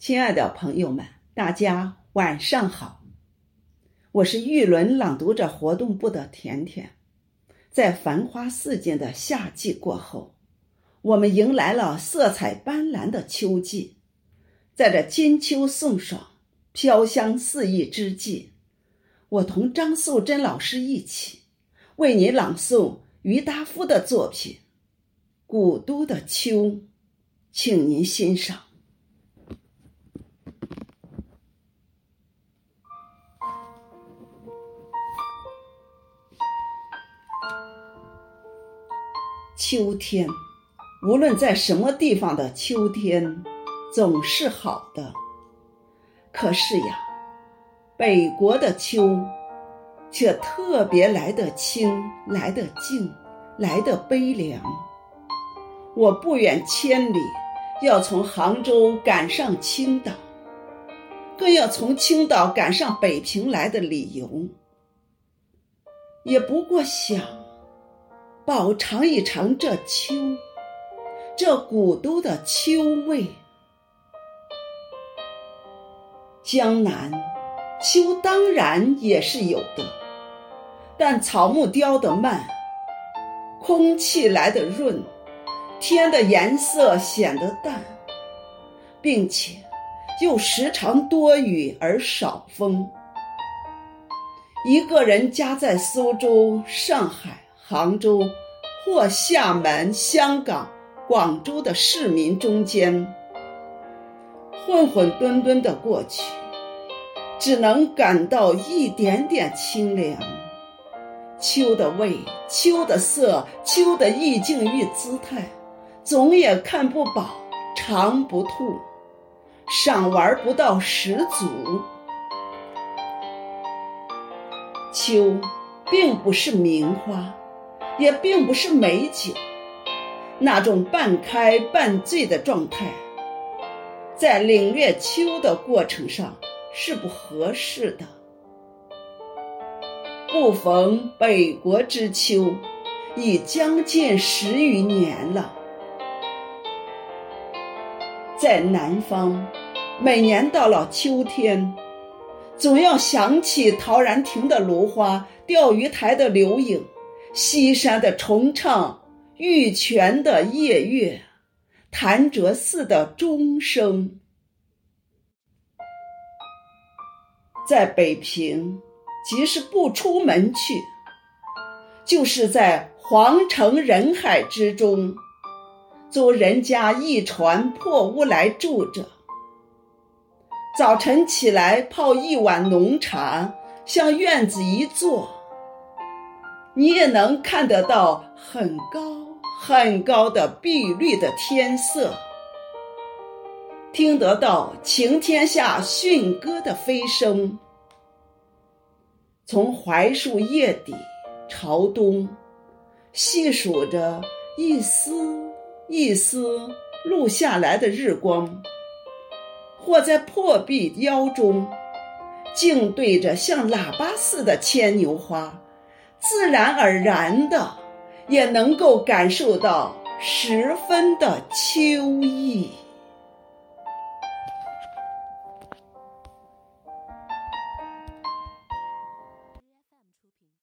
亲爱的朋友们，大家晚上好，我是玉轮朗读者活动部的甜甜。在繁花似锦的夏季过后，我们迎来了色彩斑斓的秋季。在这金秋送爽、飘香四溢之际，我同张素贞老师一起为你朗诵郁达夫的作品《古都的秋》，请您欣赏。秋天，无论在什么地方的秋天，总是好的。可是呀，北国的秋，却特别来得清，来得静，来得悲凉。我不远千里，要从杭州赶上青岛，更要从青岛赶上北平来的理由，也不过想。饱尝一尝这秋，这古都的秋味。江南秋当然也是有的，但草木凋得慢，空气来得润，天的颜色显得淡，并且又时常多雨而少风。一个人家在苏州、上海。杭州或厦门、香港、广州的市民中间，混混沌沌的过去，只能感到一点点清凉。秋的味，秋的色，秋的意境与姿态，总也看不饱，尝不吐，赏玩不到十足。秋，并不是名花。也并不是美酒，那种半开半醉的状态，在领略秋的过程上是不合适的。不逢北国之秋，已将近十余年了。在南方，每年到了秋天，总要想起陶然亭的芦花，钓鱼台的柳影。西山的重唱，玉泉的夜月，潭柘寺的钟声，在北平，即使不出门去，就是在皇城人海之中，租人家一船破屋来住着。早晨起来泡一碗浓茶，向院子一坐。你也能看得到很高很高的碧绿的天色，听得到晴天下驯鸽的飞声。从槐树叶底朝东，细数着一丝一丝落下来的日光，或在破壁腰中，静对着像喇叭似的牵牛花。自然而然的，也能够感受到十分的秋意。